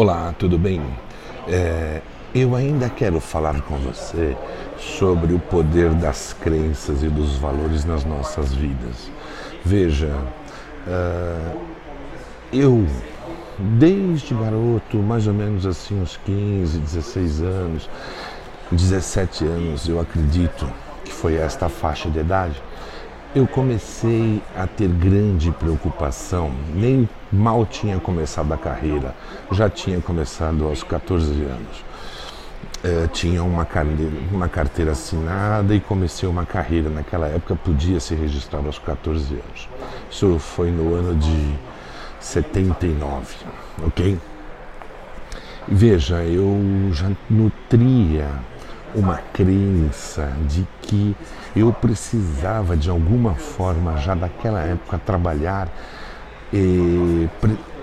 Olá, tudo bem? É, eu ainda quero falar com você sobre o poder das crenças e dos valores nas nossas vidas. Veja, uh, eu, desde garoto, mais ou menos assim, uns 15, 16 anos, 17 anos, eu acredito que foi esta faixa de idade, eu comecei a ter grande preocupação, nem mal tinha começado a carreira, já tinha começado aos 14 anos. É, tinha uma carteira, uma carteira assinada e comecei uma carreira. Naquela época podia se registrar aos 14 anos. Isso foi no ano de 79, ok? Veja, eu já nutria uma crença de que eu precisava de alguma forma, já daquela época, trabalhar e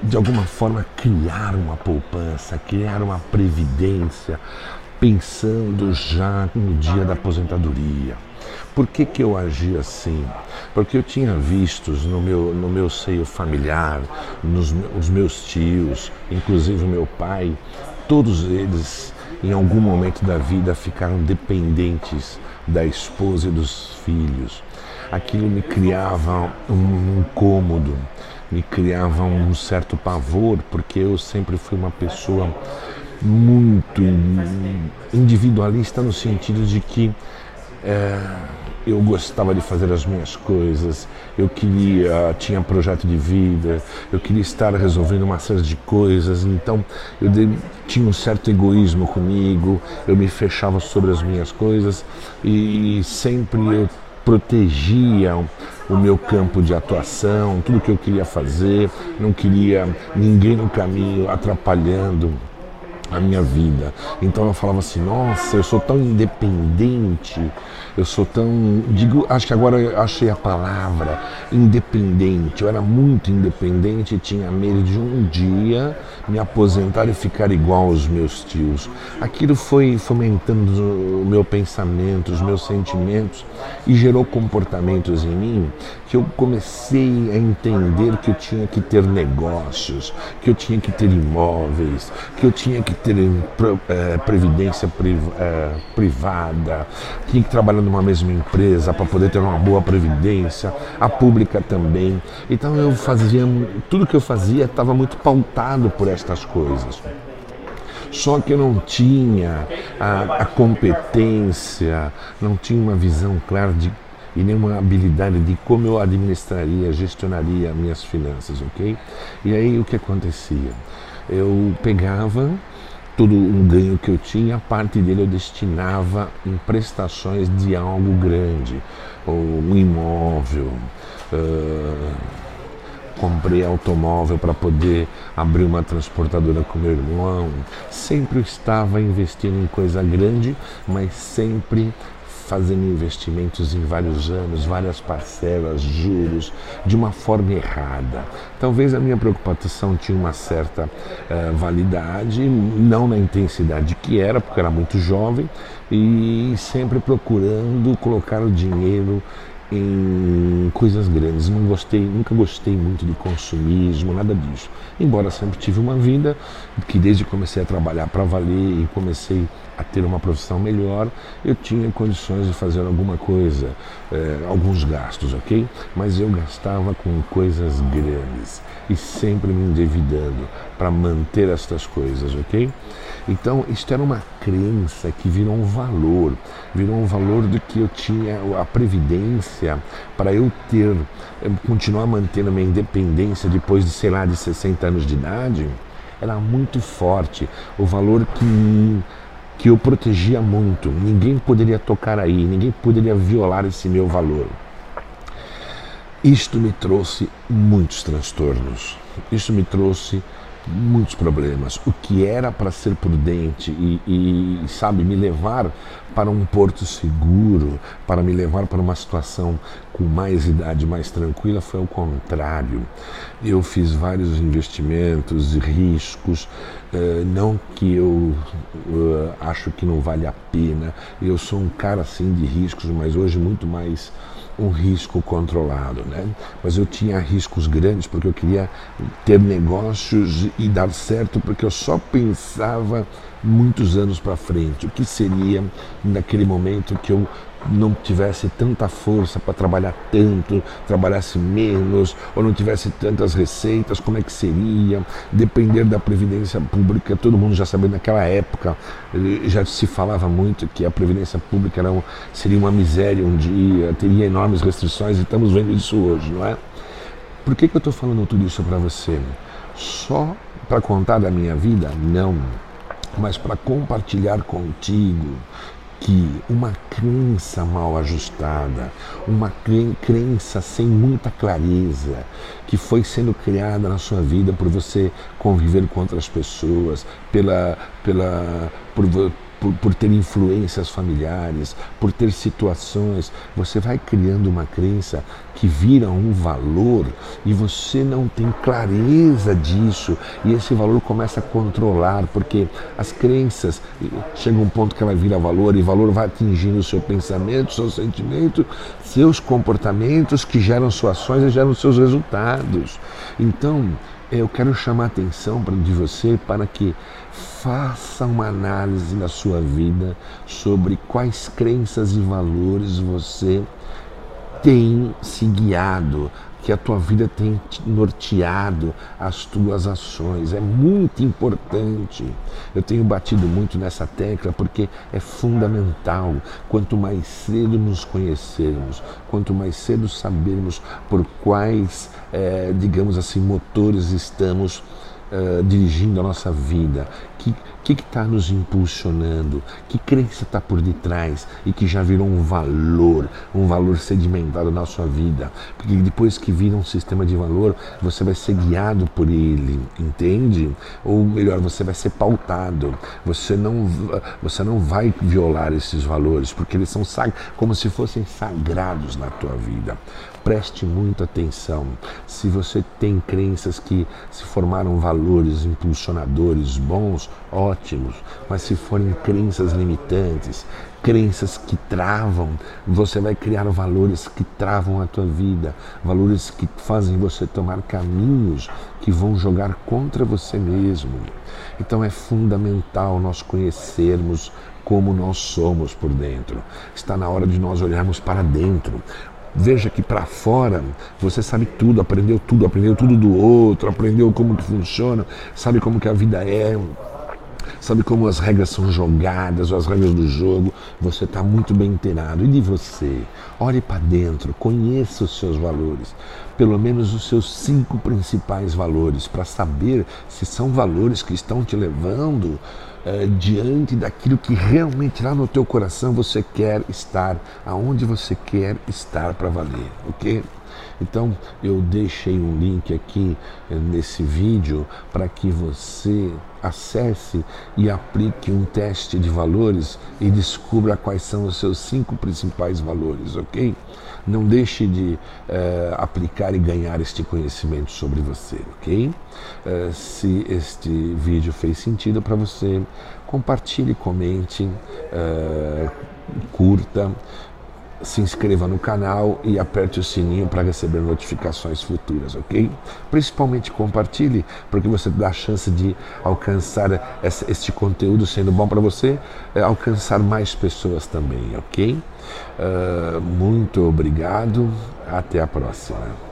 de alguma forma criar uma poupança, criar uma previdência, pensando já no dia da aposentadoria. Por que, que eu agi assim? Porque eu tinha vistos no meu, no meu seio familiar, nos os meus tios, inclusive o meu pai, todos eles em algum momento da vida ficaram dependentes da esposa e dos filhos. Aquilo me criava um incômodo, me criava um certo pavor, porque eu sempre fui uma pessoa muito individualista no sentido de que é, eu gostava de fazer as minhas coisas, eu queria, tinha projeto de vida, eu queria estar resolvendo uma série de coisas, então eu de, tinha um certo egoísmo comigo, eu me fechava sobre as minhas coisas e, e sempre eu protegia o meu campo de atuação, tudo que eu queria fazer, não queria ninguém no caminho atrapalhando a minha vida. Então eu falava assim, nossa, eu sou tão independente, eu sou tão. Digo, acho que agora eu achei a palavra independente. Eu era muito independente e tinha medo de um dia me aposentar e ficar igual aos meus tios. Aquilo foi fomentando o meu pensamento, os meus sentimentos e gerou comportamentos em mim que eu comecei a entender que eu tinha que ter negócios, que eu tinha que ter imóveis, que eu tinha que ter é, previdência é, privada, tinha que trabalhar numa mesma empresa para poder ter uma boa previdência, a pública também. Então eu fazia, tudo que eu fazia estava muito pautado por estas coisas. Só que eu não tinha a, a competência, não tinha uma visão clara de e nenhuma habilidade de como eu administraria, gestionaria minhas finanças, ok? E aí o que acontecia? Eu pegava todo um ganho que eu tinha, parte dele eu destinava em prestações de algo grande, ou um imóvel. Uh, comprei automóvel para poder abrir uma transportadora com meu irmão. Sempre estava investindo em coisa grande, mas sempre fazendo investimentos em vários anos, várias parcelas, juros, de uma forma errada. Talvez a minha preocupação tinha uma certa uh, validade, não na intensidade que era, porque era muito jovem, e sempre procurando colocar o dinheiro em coisas grandes. Não gostei, nunca gostei muito de consumismo, nada disso. Embora sempre tive uma vida que desde que comecei a trabalhar para valer e comecei a ter uma profissão melhor, eu tinha condições de fazer alguma coisa, eh, alguns gastos, ok? Mas eu gastava com coisas grandes e sempre me endividando para manter estas coisas, ok? Então, isto era uma crença que virou um valor, virou um valor de que eu tinha a previdência para eu ter, eh, continuar mantendo a minha independência depois de, sei lá, de 60 anos de idade, era muito forte. O valor que que eu protegia muito. Ninguém poderia tocar aí, ninguém poderia violar esse meu valor. Isto me trouxe muitos transtornos. Isto me trouxe muitos problemas. O que era para ser prudente e, e, sabe, me levar para um porto seguro, para me levar para uma situação com mais idade, mais tranquila, foi o contrário. Eu fiz vários investimentos e riscos, eh, não que eu uh, acho que não vale a pena. Eu sou um cara assim de riscos, mas hoje muito mais um risco controlado, né? Mas eu tinha riscos grandes porque eu queria ter negócios e dar certo porque eu só pensava muitos anos para frente. O que seria naquele momento que eu não tivesse tanta força para trabalhar tanto, trabalhasse menos, ou não tivesse tantas receitas, como é que seria? Depender da previdência pública, todo mundo já sabia naquela época, eh, já se falava muito que a previdência pública era um, seria uma miséria um dia, teria enormes restrições, e estamos vendo isso hoje, não é? Por que, que eu estou falando tudo isso para você? Só para contar da minha vida? Não. Mas para compartilhar contigo que uma crença mal ajustada, uma crença sem muita clareza, que foi sendo criada na sua vida por você conviver com outras pessoas, pela, pela, por, por, por, ter influências familiares, por ter situações, você vai criando uma crença que vira um valor e você não tem clareza disso e esse valor começa a controlar, porque as crenças chega um ponto que ela vira valor e valor vai atingindo o seu pensamento, seu sentimento, seus comportamentos que geram suas ações e geram seus resultados. Então, eu quero chamar a atenção de você para que faça uma análise na sua vida sobre quais crenças e valores você tem se guiado, que a tua vida tem norteado as tuas ações. É muito importante. Eu tenho batido muito nessa tecla porque é fundamental. Quanto mais cedo nos conhecermos, quanto mais cedo sabermos por quais, é, digamos assim, motores estamos uh, dirigindo a nossa vida, que que está nos impulsionando, que crença está por detrás e que já virou um valor, um valor sedimentado na sua vida. Porque depois que vira um sistema de valor, você vai ser guiado por ele, entende? Ou melhor, você vai ser pautado. Você não, você não vai violar esses valores, porque eles são como se fossem sagrados na tua vida. Preste muita atenção. Se você tem crenças que se formaram valores impulsionadores bons, ótimos, mas se forem crenças limitantes, crenças que travam, você vai criar valores que travam a tua vida, valores que fazem você tomar caminhos que vão jogar contra você mesmo. Então é fundamental nós conhecermos como nós somos por dentro. Está na hora de nós olharmos para dentro. Veja que para fora você sabe tudo, aprendeu tudo, aprendeu tudo do outro, aprendeu como que funciona, sabe como que a vida é, sabe como as regras são jogadas, as regras do jogo, você está muito bem inteirado. E de você? Olhe para dentro, conheça os seus valores, pelo menos os seus cinco principais valores, para saber se são valores que estão te levando eh, diante daquilo que realmente lá no teu coração você quer estar, aonde você quer estar para valer, ok? Então eu deixei um link aqui eh, nesse vídeo para que você acesse e aplique um teste de valores e descubra quais são os seus cinco principais valores, ok? Não deixe de uh, aplicar e ganhar este conhecimento sobre você, ok? Uh, se este vídeo fez sentido para você, compartilhe, comente, uh, curta se inscreva no canal e aperte o sininho para receber notificações futuras, ok? Principalmente compartilhe, porque você dá a chance de alcançar este conteúdo sendo bom para você, é, alcançar mais pessoas também, ok? Uh, muito obrigado, até a próxima.